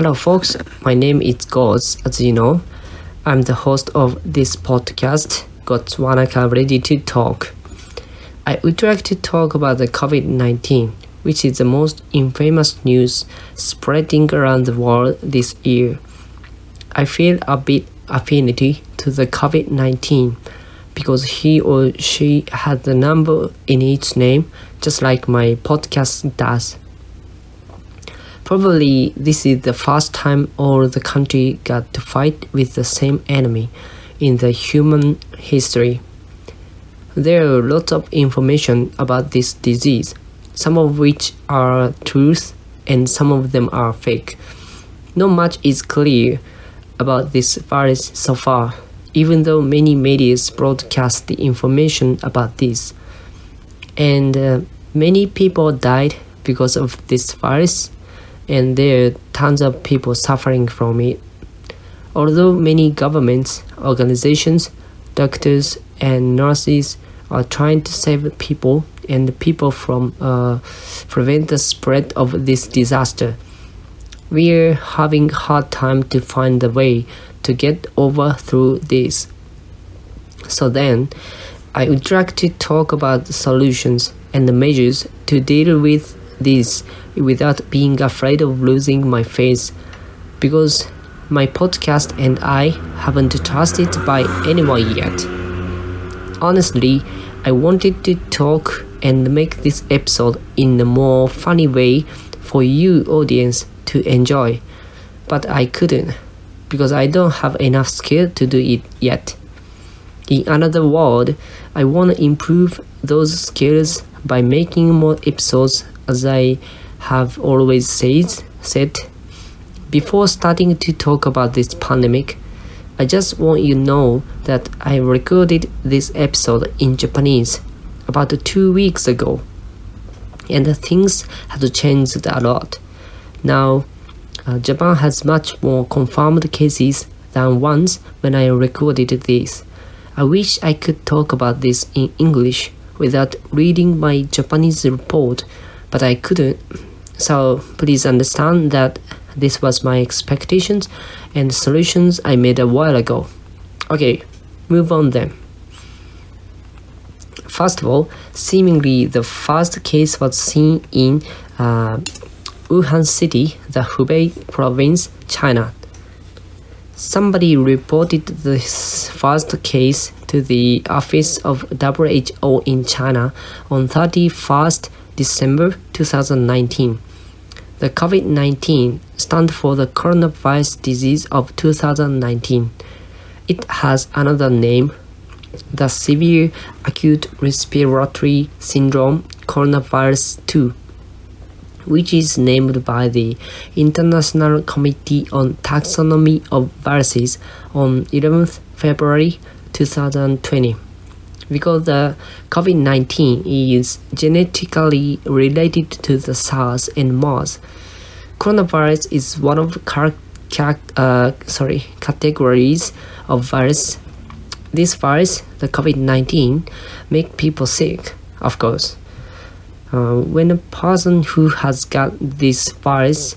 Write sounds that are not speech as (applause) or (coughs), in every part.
Hello, folks. My name is Gods, as you know. I'm the host of this podcast, Gods Wanaka Ready to Talk. I would like to talk about the COVID 19, which is the most infamous news spreading around the world this year. I feel a bit affinity to the COVID 19 because he or she had the number in its name, just like my podcast does. Probably this is the first time all the country got to fight with the same enemy in the human history. There are lots of information about this disease, some of which are truth and some of them are fake. Not much is clear about this virus so far, even though many media broadcast the information about this. And uh, many people died because of this virus and there are tons of people suffering from it. Although many governments, organizations, doctors, and nurses are trying to save people and people from uh, prevent the spread of this disaster, we are having hard time to find the way to get over through this. So then, I would like to talk about the solutions and the measures to deal with this without being afraid of losing my face because my podcast and I haven't trusted by anyone yet. Honestly, I wanted to talk and make this episode in a more funny way for you audience to enjoy, but I couldn't because I don't have enough skill to do it yet. In another word, I want to improve those skills by making more episodes as I have always said, said before starting to talk about this pandemic, I just want you to know that I recorded this episode in Japanese about two weeks ago, and things have changed a lot. Now, uh, Japan has much more confirmed cases than once when I recorded this. I wish I could talk about this in English without reading my Japanese report but I couldn't. So please understand that this was my expectations and solutions I made a while ago. Okay, move on then. First of all, seemingly the first case was seen in uh, Wuhan City, the Hubei province, China. Somebody reported this first case to the office of WHO in China on 31st December 2019. The COVID 19 stands for the coronavirus disease of 2019. It has another name, the Severe Acute Respiratory Syndrome Coronavirus 2, which is named by the International Committee on Taxonomy of Viruses on 11th February 2020 because the COVID 19 is genetically related to the SARS and MERS. Coronavirus is one of the uh, sorry, categories of virus. This virus, the COVID 19, make people sick, of course. Uh, when a person who has got this virus,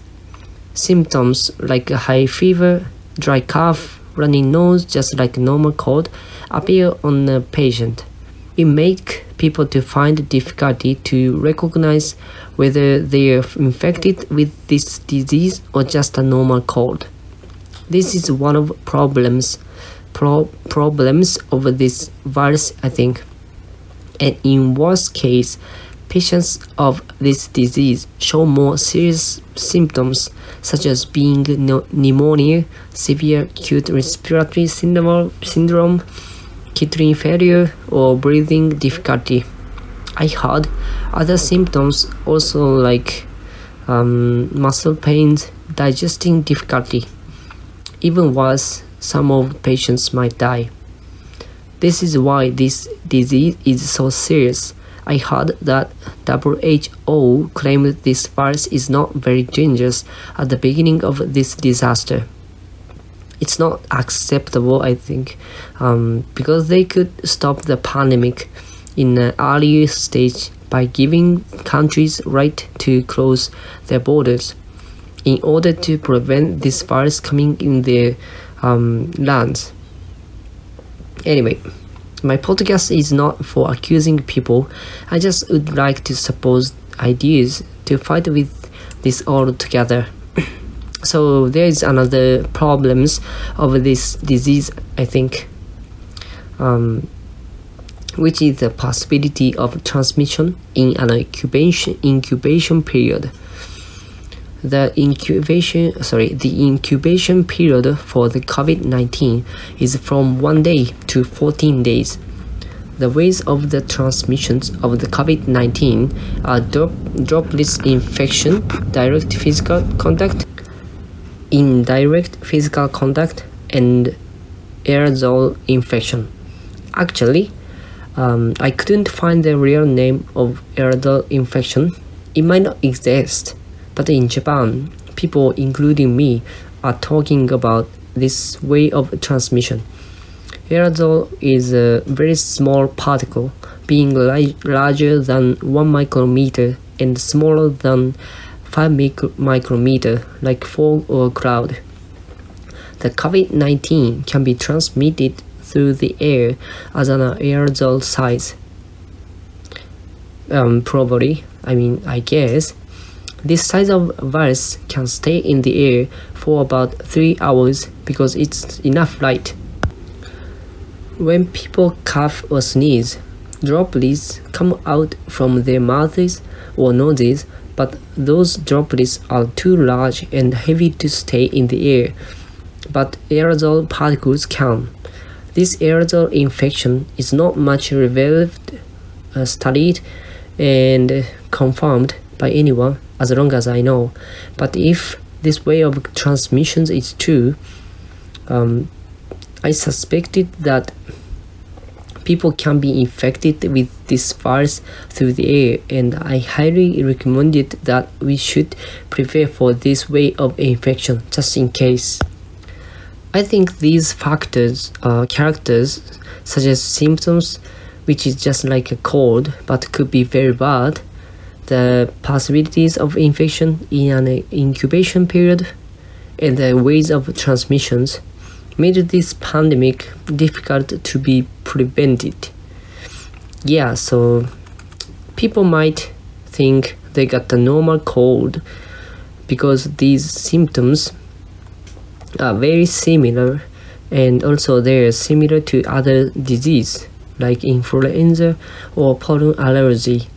symptoms like a high fever, dry cough, runny nose, just like normal cold, appear on the patient. It makes people to find difficulty to recognize whether they are infected with this disease or just a normal cold. This is one of problems pro- problems of this virus, I think. And in worst case, patients of this disease show more serious symptoms such as being pneumonia, severe acute respiratory syndrome, kidney failure, or breathing difficulty. I had other symptoms also like um, muscle pains, digesting difficulty. Even worse, some of patients might die. This is why this disease is so serious. I heard that WHO claimed this virus is not very dangerous at the beginning of this disaster it's not acceptable i think um, because they could stop the pandemic in an earlier stage by giving countries right to close their borders in order to prevent this virus coming in their um, lands. Anyway, my podcast is not for accusing people. I just would like to suppose ideas to fight with this all together. (clears throat) so there is another problems of this disease, I think, um, which is the possibility of transmission in an incubation incubation period the incubation sorry the incubation period for the covid-19 is from 1 day to 14 days. The ways of the transmissions of the covid-19 are drop, droplets infection direct physical contact indirect physical contact and aerosol infection. Actually um, i couldn't find the real name of aerosol infection. It might not exist but in Japan, people, including me, are talking about this way of transmission. Aerosol is a very small particle, being larger than 1 micrometer and smaller than 5 micro micrometer, like fog or cloud. The COVID-19 can be transmitted through the air as an aerosol size. Um, probably, I mean, I guess, this size of virus can stay in the air for about 3 hours because it's enough light. When people cough or sneeze, droplets come out from their mouths or noses, but those droplets are too large and heavy to stay in the air. But aerosol particles can. This aerosol infection is not much revealed, uh, studied, and confirmed by anyone as long as I know. But if this way of transmissions is true, um, I suspected that people can be infected with this virus through the air and I highly recommended that we should prepare for this way of infection just in case. I think these factors, uh, characters such as symptoms which is just like a cold but could be very bad the possibilities of infection in an incubation period and the ways of transmissions made this pandemic difficult to be prevented. Yeah, so people might think they got the normal cold because these symptoms are very similar and also they're similar to other disease like influenza or pollen allergy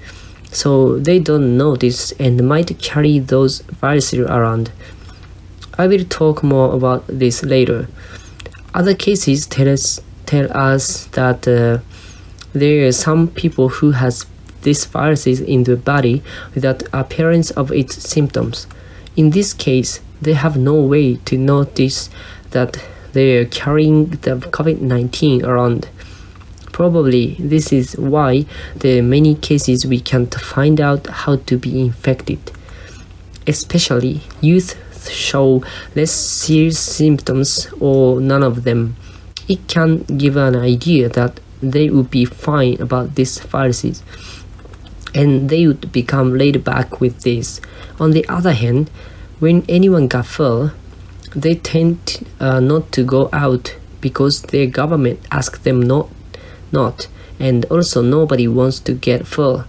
so they don't notice and might carry those viruses around. I will talk more about this later. Other cases tell us, tell us that uh, there are some people who has these viruses in their body without appearance of its symptoms. In this case, they have no way to notice that they are carrying the COVID-19 around. Probably this is why are many cases we can't find out how to be infected. Especially youth show less serious symptoms or none of them. It can give an idea that they would be fine about these viruses and they would become laid back with this. On the other hand, when anyone got full, they tend uh, not to go out because their government asked them not not, and also nobody wants to get full.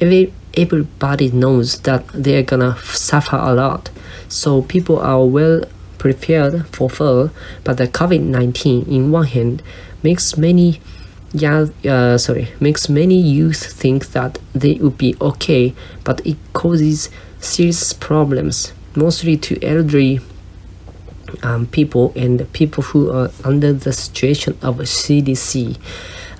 Every, everybody knows that they're gonna suffer a lot, so people are well prepared for full. But the COVID nineteen, in one hand, makes many yeah, uh, sorry, makes many youth think that they would be okay, but it causes serious problems, mostly to elderly um, people and people who are under the situation of CDC.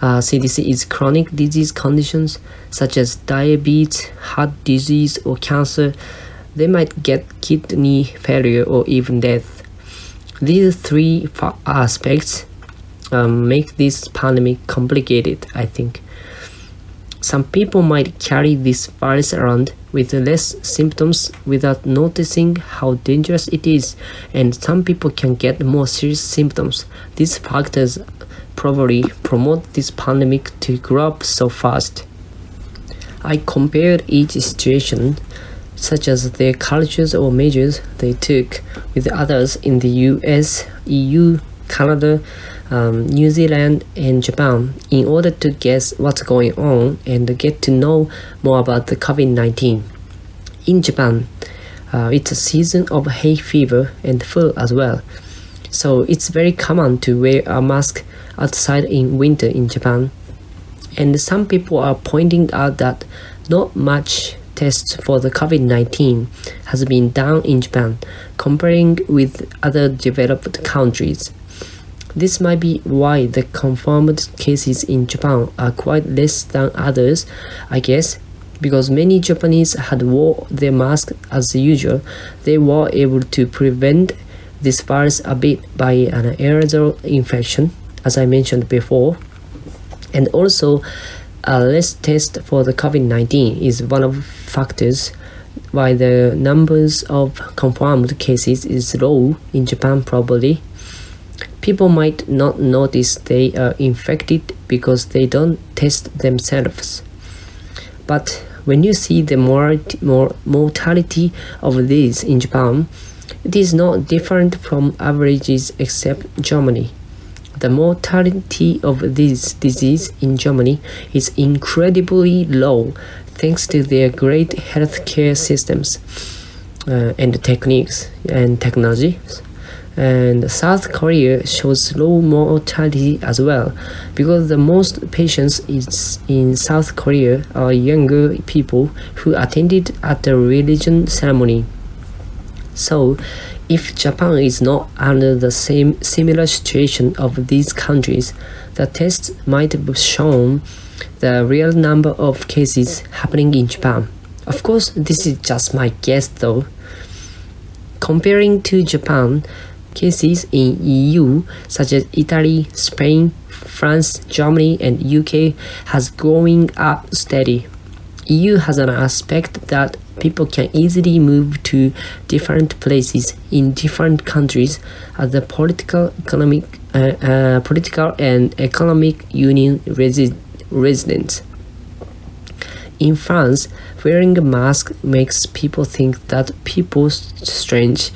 Uh, CDC is chronic disease conditions such as diabetes, heart disease, or cancer. They might get kidney failure or even death. These three aspects um, make this pandemic complicated, I think. Some people might carry this virus around with less symptoms without noticing how dangerous it is, and some people can get more serious symptoms. These factors probably promote this pandemic to grow up so fast. I compared each situation such as their cultures or measures they took with others in the US, EU, Canada, um, New Zealand, and Japan in order to guess what's going on and get to know more about the COVID 19. In Japan, uh, it's a season of hay fever and flu as well. So it's very common to wear a mask outside in winter in Japan. And some people are pointing out that not much tests for the COVID-19 has been done in Japan comparing with other developed countries. This might be why the confirmed cases in Japan are quite less than others, I guess, because many Japanese had wore their mask as usual, they were able to prevent this virus a bit by an aerosol infection, as I mentioned before. And also, a less test for the COVID-19 is one of factors why the numbers of confirmed cases is low in Japan probably. People might not notice they are infected because they don't test themselves. But when you see the mortality of these in Japan, it is not different from averages except Germany. The mortality of this disease in Germany is incredibly low thanks to their great healthcare systems uh, and techniques and technologies. And South Korea shows low mortality as well because the most patients in South Korea are younger people who attended at the religion ceremony. So, if Japan is not under the same similar situation of these countries, the tests might have shown the real number of cases happening in Japan. Of course, this is just my guess though. Comparing to Japan, cases in EU such as Italy, Spain, France, Germany, and UK has going up steady. EU has an aspect that people can easily move to different places in different countries as the political, economic, uh, uh, political and economic union resi- residents. In France, wearing a mask makes people think that people strange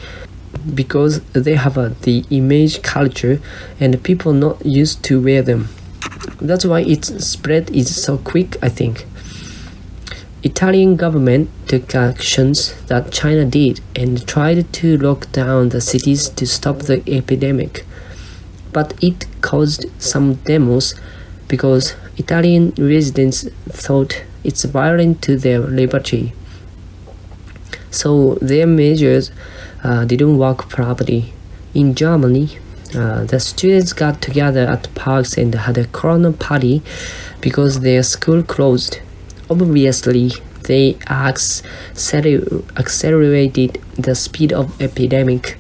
because they have the image culture and people not used to wear them. That's why its spread is so quick, I think. Italian government took actions that China did and tried to lock down the cities to stop the epidemic. But it caused some demos because Italian residents thought it's violent to their liberty. So their measures uh, didn't work properly. In Germany, uh, the students got together at parks and had a corona party because their school closed obviously they accelerated the speed of epidemic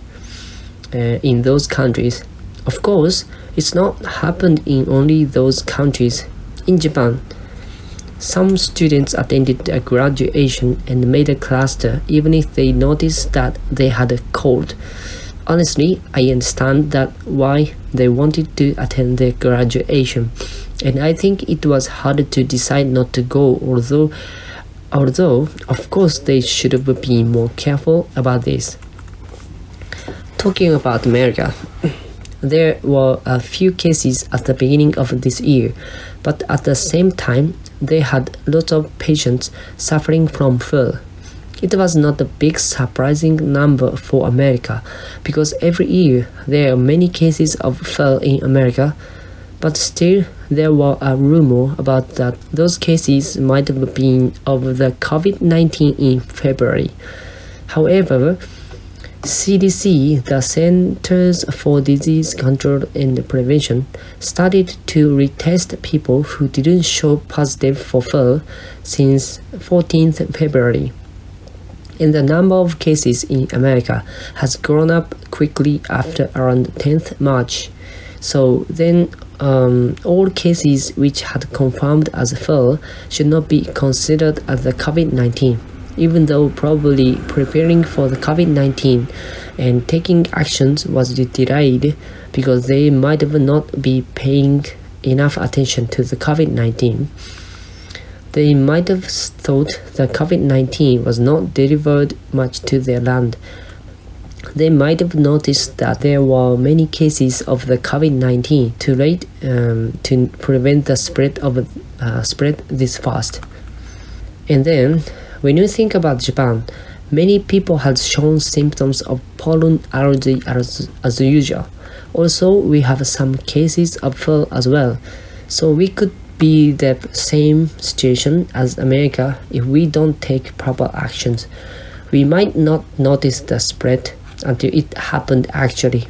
uh, in those countries. Of course, it's not happened in only those countries. In Japan, some students attended a graduation and made a cluster even if they noticed that they had a cold. Honestly, I understand that why they wanted to attend their graduation and I think it was hard to decide not to go although although of course they should have been more careful about this. Talking about America, there were a few cases at the beginning of this year, but at the same time they had lots of patients suffering from flu. It was not a big surprising number for America because every year there are many cases of flu in America but still there were a rumor about that those cases might have been of the COVID-19 in February. However, CDC, the Centers for Disease Control and Prevention, started to retest people who didn't show positive for flu since 14th February. And the number of cases in America has grown up quickly after around 10th March. So then um, all cases which had confirmed as flu should not be considered as the COVID-19, even though probably preparing for the COVID-19 and taking actions was delayed because they might have not be paying enough attention to the COVID-19. They might have thought that COVID 19 was not delivered much to their land. They might have noticed that there were many cases of the COVID 19 too late um, to prevent the spread of uh, spread this fast. And then, when you think about Japan, many people had shown symptoms of pollen allergy as, as usual. Also, we have some cases of flu as well. So we could be the same situation as America if we don't take proper actions. We might not notice the spread until it happened actually.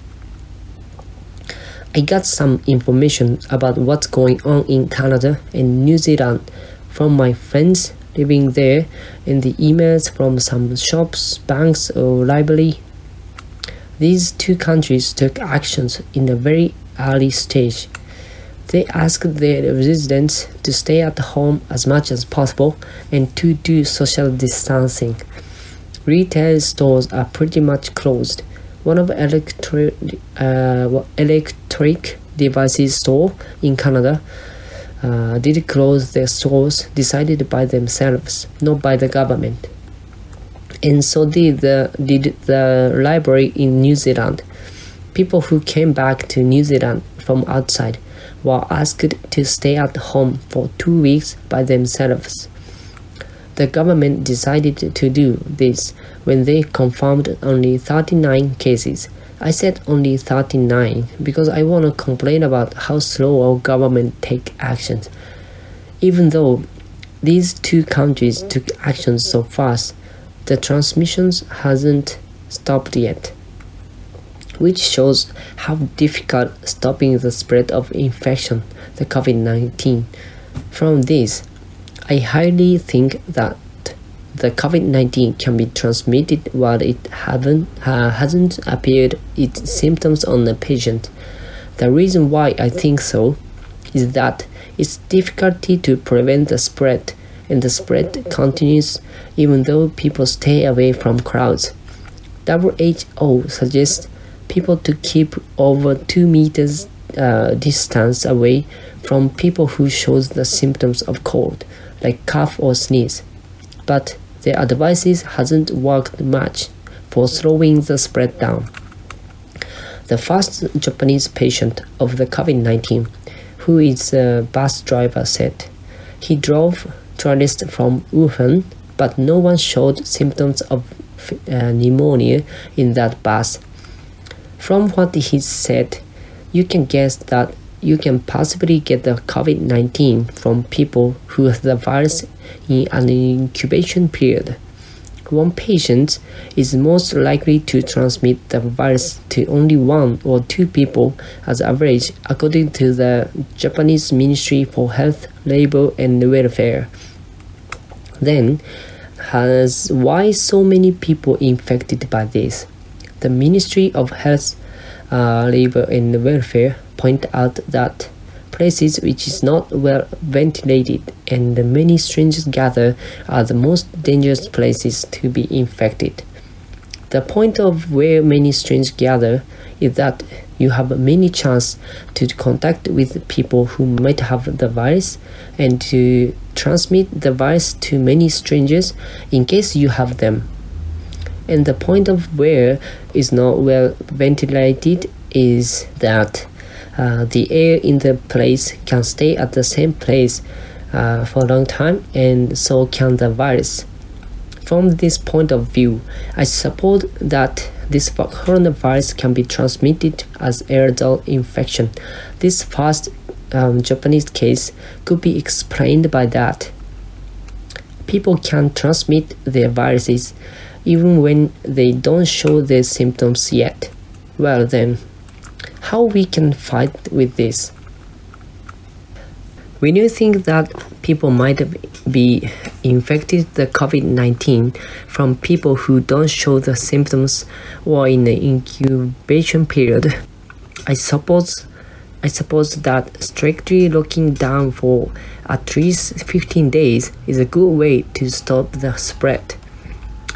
I got some information about what's going on in Canada and New Zealand from my friends living there in the emails from some shops, banks, or library. These two countries took actions in a very early stage they asked their residents to stay at home as much as possible and to do social distancing. Retail stores are pretty much closed. One of electric, uh, electric devices store in Canada uh, did close their stores decided by themselves, not by the government. And so did the, did the library in New Zealand. People who came back to New Zealand from outside were asked to stay at home for two weeks by themselves. The government decided to do this when they confirmed only 39 cases. I said only 39 because I want to complain about how slow our government take actions. Even though these two countries took action so fast, the transmissions hasn't stopped yet which shows how difficult stopping the spread of infection, the COVID-19. From this, I highly think that the COVID-19 can be transmitted while it haven't, uh, hasn't appeared its symptoms on the patient. The reason why I think so is that it's difficulty to prevent the spread and the spread continues even though people stay away from crowds. WHO suggests people to keep over 2 meters uh, distance away from people who shows the symptoms of cold like cough or sneeze but their advices hasn't worked much for slowing the spread down. The first japanese patient of the covid-19 who is a bus driver said he drove tourists from wuhan but no one showed symptoms of uh, pneumonia in that bus. From what he said, you can guess that you can possibly get the COVID 19 from people who have the virus in an incubation period. One patient is most likely to transmit the virus to only one or two people as average, according to the Japanese Ministry for Health, Labor and Welfare. Then, has why so many people infected by this? The Ministry of Health, uh, Labor and Welfare point out that places which is not well ventilated and many strangers gather are the most dangerous places to be infected. The point of where many strangers gather is that you have many chance to contact with people who might have the virus and to transmit the virus to many strangers in case you have them and the point of where is not well ventilated is that uh, the air in the place can stay at the same place uh, for a long time and so can the virus. From this point of view i support that this coronavirus can be transmitted as aerosol infection. This first um, japanese case could be explained by that. People can transmit their viruses even when they don't show their symptoms yet. Well then, how we can fight with this? When you think that people might be infected the COVID-19 from people who don't show the symptoms or in the incubation period, I suppose I suppose that strictly locking down for at least 15 days is a good way to stop the spread.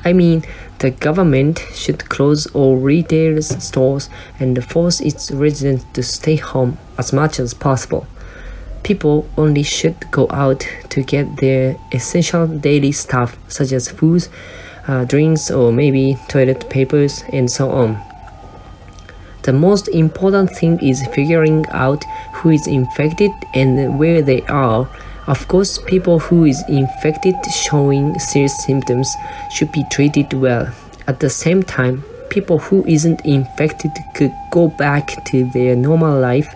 I mean, the government should close all retail stores and force its residents to stay home as much as possible. People only should go out to get their essential daily stuff, such as food, uh, drinks, or maybe toilet papers, and so on. The most important thing is figuring out who is infected and where they are. Of course, people who is infected showing serious symptoms should be treated well. At the same time, people who isn't infected could go back to their normal life,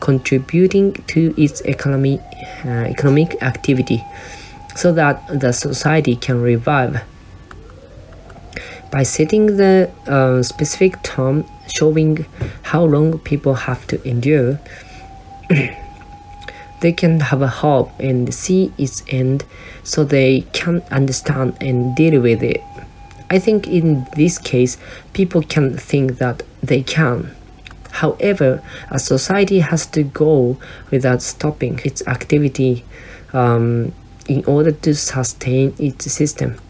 contributing to its economy, uh, economic activity, so that the society can revive. By setting the uh, specific term showing how long people have to endure, they can have a hope and see its end so they can understand and deal with it. I think in this case, people can think that they can. However, a society has to go without stopping its activity um, in order to sustain its system.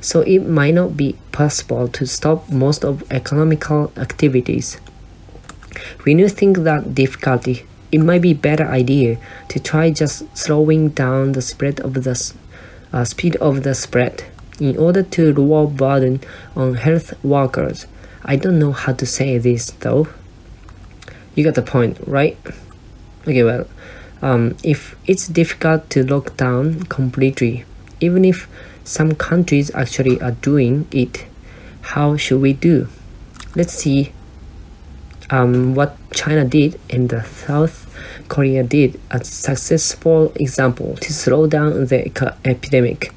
So it might not be possible to stop most of economical activities. When you think that difficulty, it might be better idea to try just slowing down the spread of the uh, speed of the spread in order to lower burden on health workers. I don't know how to say this though. You got the point, right? Okay, well, um, if it's difficult to lock down completely, even if some countries actually are doing it, how should we do? Let's see um, what China did and the South Korea did a successful example to slow down the epidemic.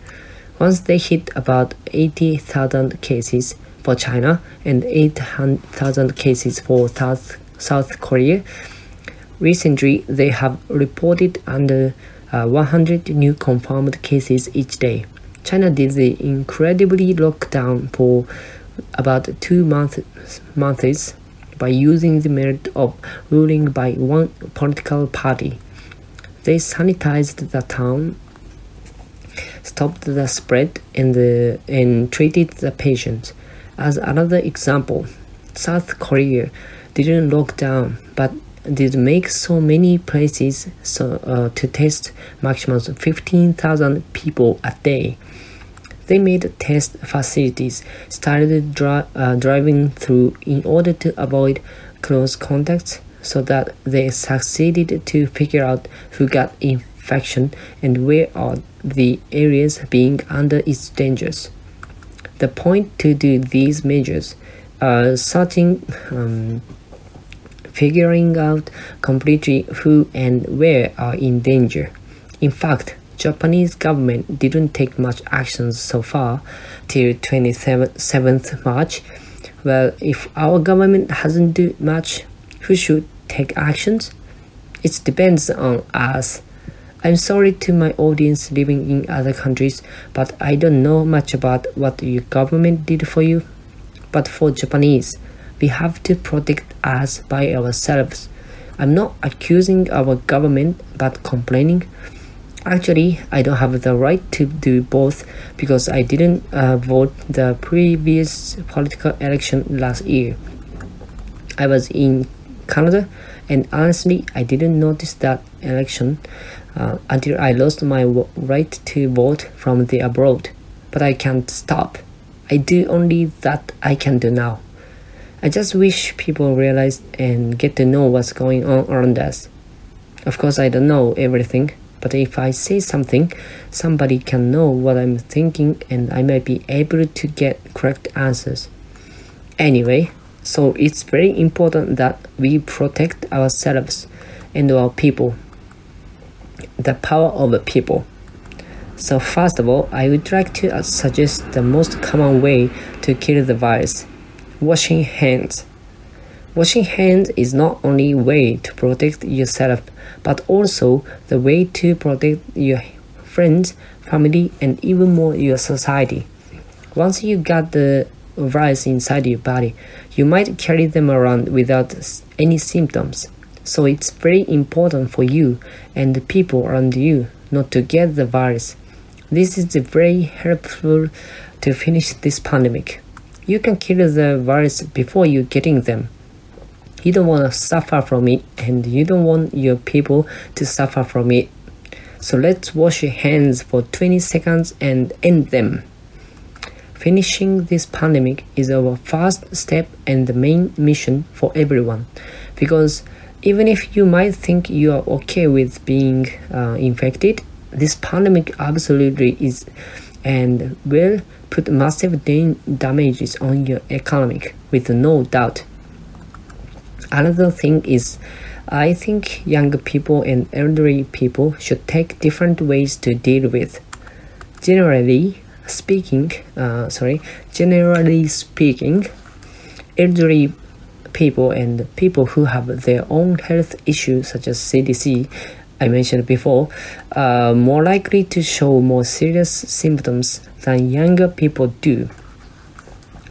Once they hit about 80,000 cases for China and 800,000 cases for South, South Korea, recently they have reported under uh, 100 new confirmed cases each day. China did the incredibly lockdown for about two months, months by using the merit of ruling by one political party. They sanitized the town stopped the spread and, and treated the patients. As another example, South Korea didn't lock down but did make so many places so, uh, to test maximum 15,000 people a day. They made test facilities, started dri- uh, driving through in order to avoid close contacts so that they succeeded to figure out who got infection and where are the areas being under its dangers. The point to do these measures are starting um, figuring out completely who and where are in danger. In fact, Japanese government didn't take much actions so far till 27th March. Well, if our government hasn't do much, who should take actions? It depends on us. I'm sorry to my audience living in other countries, but I don't know much about what your government did for you. But for Japanese, we have to protect us by ourselves. I'm not accusing our government but complaining. Actually, I don't have the right to do both because I didn't uh, vote the previous political election last year. I was in Canada and honestly, I didn't notice that election uh, until I lost my right to vote from the abroad. But I can't stop. I do only that I can do now. I just wish people realize and get to know what's going on around us. Of course, I don't know everything, but if I say something, somebody can know what I'm thinking and I might be able to get correct answers. Anyway, so it's very important that we protect ourselves and our people the power of the people. So first of all, I would like to suggest the most common way to kill the virus, washing hands. Washing hands is not only a way to protect yourself, but also the way to protect your friends, family, and even more your society. Once you got the virus inside your body, you might carry them around without any symptoms. So it's very important for you and the people around you not to get the virus. This is very helpful to finish this pandemic. You can kill the virus before you getting them. You don't want to suffer from it, and you don't want your people to suffer from it. So let's wash your hands for 20 seconds and end them. Finishing this pandemic is our first step and the main mission for everyone. Because even if you might think you are okay with being uh, infected, this pandemic absolutely is and will put massive damages on your economic with no doubt. Another thing is I think younger people and elderly people should take different ways to deal with. Generally speaking, uh, sorry, generally speaking, elderly people and people who have their own health issues such as CDC I mentioned before, are more likely to show more serious symptoms than younger people do.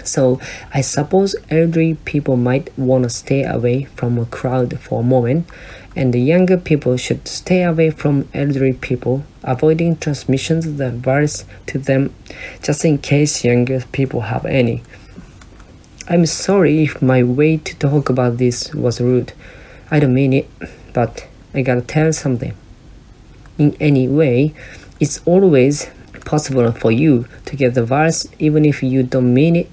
So I suppose elderly people might want to stay away from a crowd for a moment, and the younger people should stay away from elderly people, avoiding transmissions of the virus to them, just in case younger people have any. I'm sorry if my way to talk about this was rude. I don't mean it, but I gotta tell something. In any way, it's always possible for you to get the virus even if you don't mean it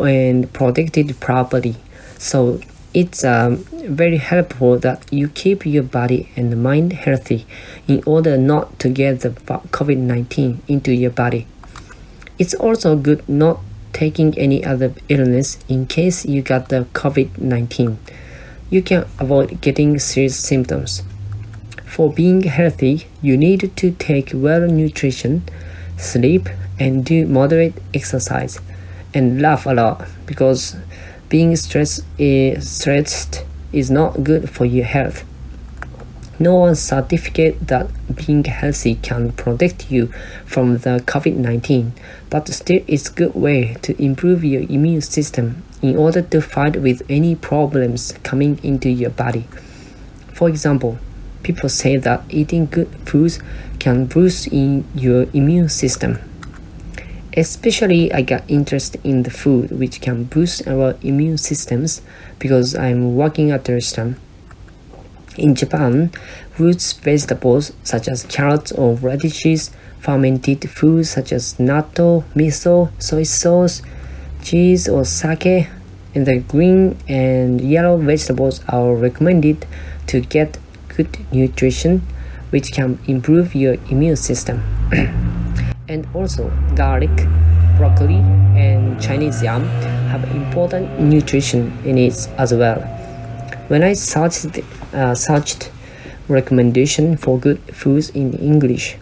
and protected properly. So it's um, very helpful that you keep your body and mind healthy in order not to get the COVID 19 into your body. It's also good not taking any other illness in case you got the COVID 19. You can avoid getting serious symptoms. For being healthy, you need to take well nutrition, sleep, and do moderate exercise, and laugh a lot because being stressed is, stressed is not good for your health. No one certificate that being healthy can protect you from the COVID-19, but still it's a good way to improve your immune system in order to fight with any problems coming into your body. For example, people say that eating good foods can boost in your immune system. Especially, I got interest in the food which can boost our immune systems because I'm working at a restaurant. In Japan, roots vegetables such as carrots or radishes, fermented foods such as natto, miso, soy sauce, cheese or sake, and the green and yellow vegetables are recommended to get good nutrition which can improve your immune system. (clears throat) and also garlic, broccoli, and Chinese yam have important nutrition in it as well. When I searched, uh, searched recommendation for good foods in English,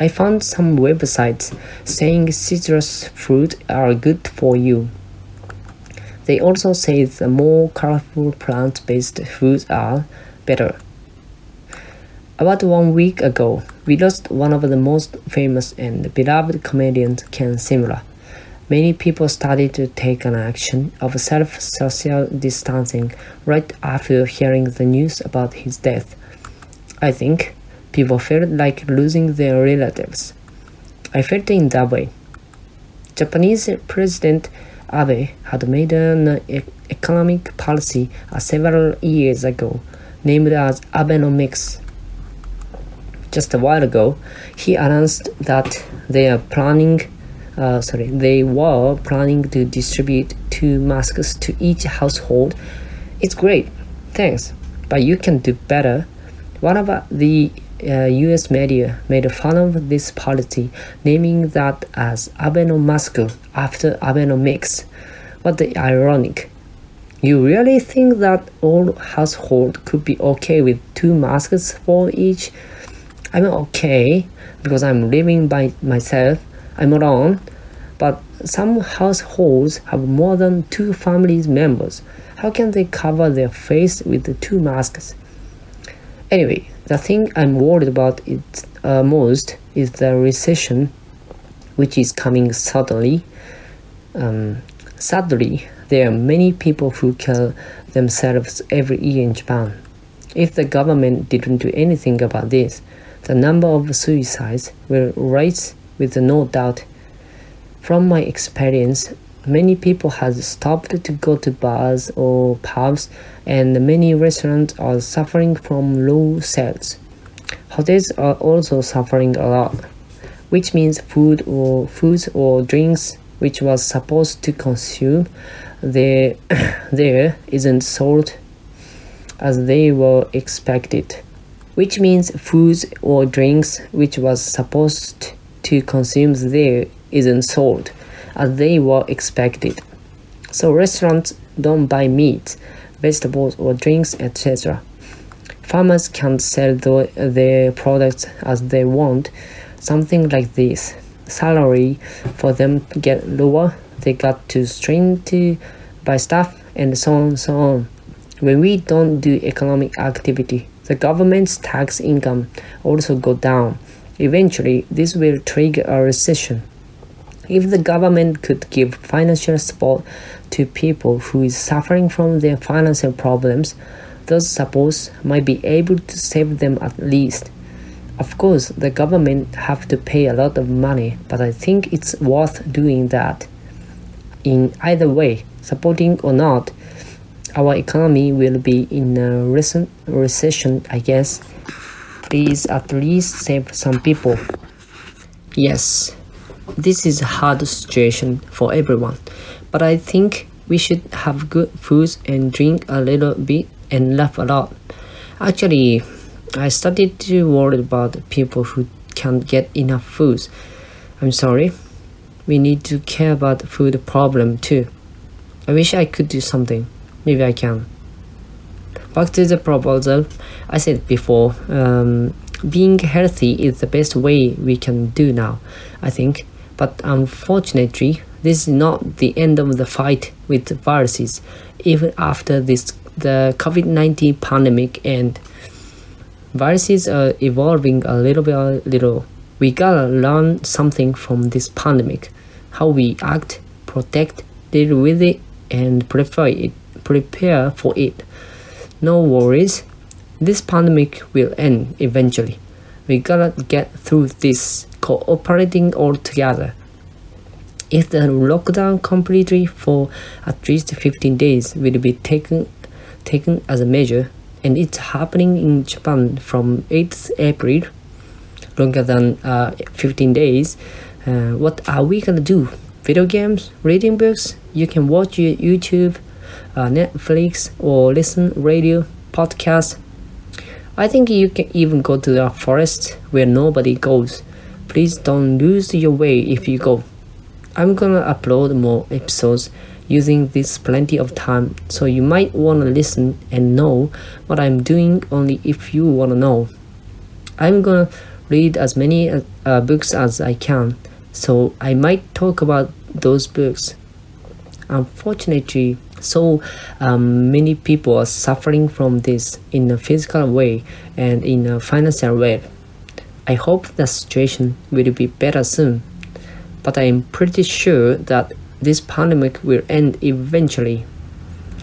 I found some websites saying citrus fruit are good for you. They also say the more colorful plant-based foods are better. About one week ago, we lost one of the most famous and beloved comedians, Ken Shimura. Many people started to take an action of self-social distancing right after hearing the news about his death. I think people felt like losing their relatives. I felt in that way. Japanese President Abe had made an economic policy uh, several years ago named as Abenomics just a while ago, he announced that they are planning, uh, sorry, they were planning to distribute two masks to each household. It's great, thanks, but you can do better. One of the uh, US media made a fun of this policy, naming that as Abenomask after Abenomics. What the ironic. You really think that all household could be okay with two masks for each? I'm okay because I'm living by myself. I'm alone. But some households have more than two family members. How can they cover their face with the two masks? Anyway, the thing I'm worried about it, uh, most is the recession, which is coming suddenly. Um, sadly, there are many people who kill themselves every year in Japan. If the government didn't do anything about this, the number of suicides will rise with no doubt. From my experience, many people have stopped to go to bars or pubs, and many restaurants are suffering from low sales. Hotels are also suffering a lot, which means food or foods or drinks which was supposed to consume there (coughs) there isn't sold as they were expected which means foods or drinks which was supposed to consume there isn't sold as they were expected. So restaurants don't buy meat, vegetables or drinks, etc. Farmers can't sell the, their products as they want. Something like this. Salary for them get lower. They got to strain to buy stuff and so on so on. When we don't do economic activity, the government's tax income also go down. Eventually, this will trigger a recession. If the government could give financial support to people who is suffering from their financial problems, those supports might be able to save them at least. Of course, the government have to pay a lot of money, but I think it's worth doing that. In either way, supporting or not, our economy will be in a recent recession, I guess. Please at least save some people. Yes, this is a hard situation for everyone, but I think we should have good foods and drink a little bit and laugh a lot. Actually, I started to worry about people who can't get enough food. I'm sorry. We need to care about the food problem too. I wish I could do something. Maybe I can. Back to the proposal, I said before, um, being healthy is the best way we can do now, I think. But unfortunately, this is not the end of the fight with viruses. Even after this, the COVID-19 pandemic and viruses are evolving a little bit, a little. We gotta learn something from this pandemic, how we act, protect, deal with it, and prepare it prepare for it. No worries, this pandemic will end eventually. We gotta get through this cooperating all together. If the lockdown completely for at least 15 days will be taken taken as a measure and it's happening in Japan from 8th April longer than uh, 15 days uh, what are we gonna do video games reading books you can watch YouTube uh, Netflix or listen radio podcast. I think you can even go to the forest where nobody goes. Please don't lose your way if you go. I'm gonna upload more episodes using this plenty of time, so you might wanna listen and know what I'm doing only if you wanna know. I'm gonna read as many uh, books as I can, so I might talk about those books. Unfortunately, so um, many people are suffering from this in a physical way and in a financial way. I hope the situation will be better soon, but I am pretty sure that this pandemic will end eventually.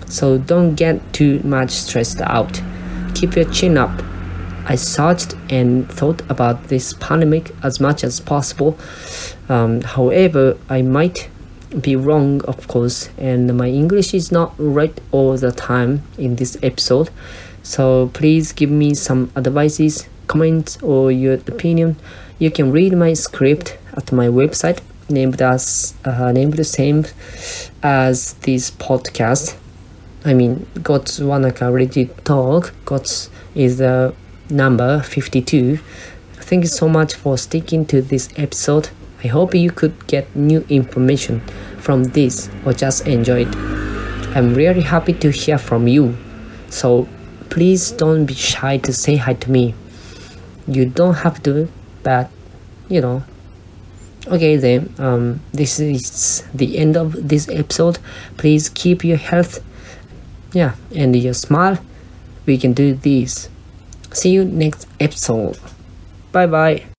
So don't get too much stressed out. Keep your chin up. I searched and thought about this pandemic as much as possible. Um, however, I might be wrong, of course, and my English is not right all the time in this episode. So please give me some advices, comments, or your opinion. You can read my script at my website named as uh, named the same as this podcast. I mean, God's Wanaka Ready Talk. God's is the number 52. Thank you so much for sticking to this episode. I hope you could get new information from this or just enjoy it. I'm really happy to hear from you. So please don't be shy to say hi to me. You don't have to, but you know. Okay then, um, this is the end of this episode. Please keep your health, yeah, and your smile. We can do this. See you next episode. Bye bye.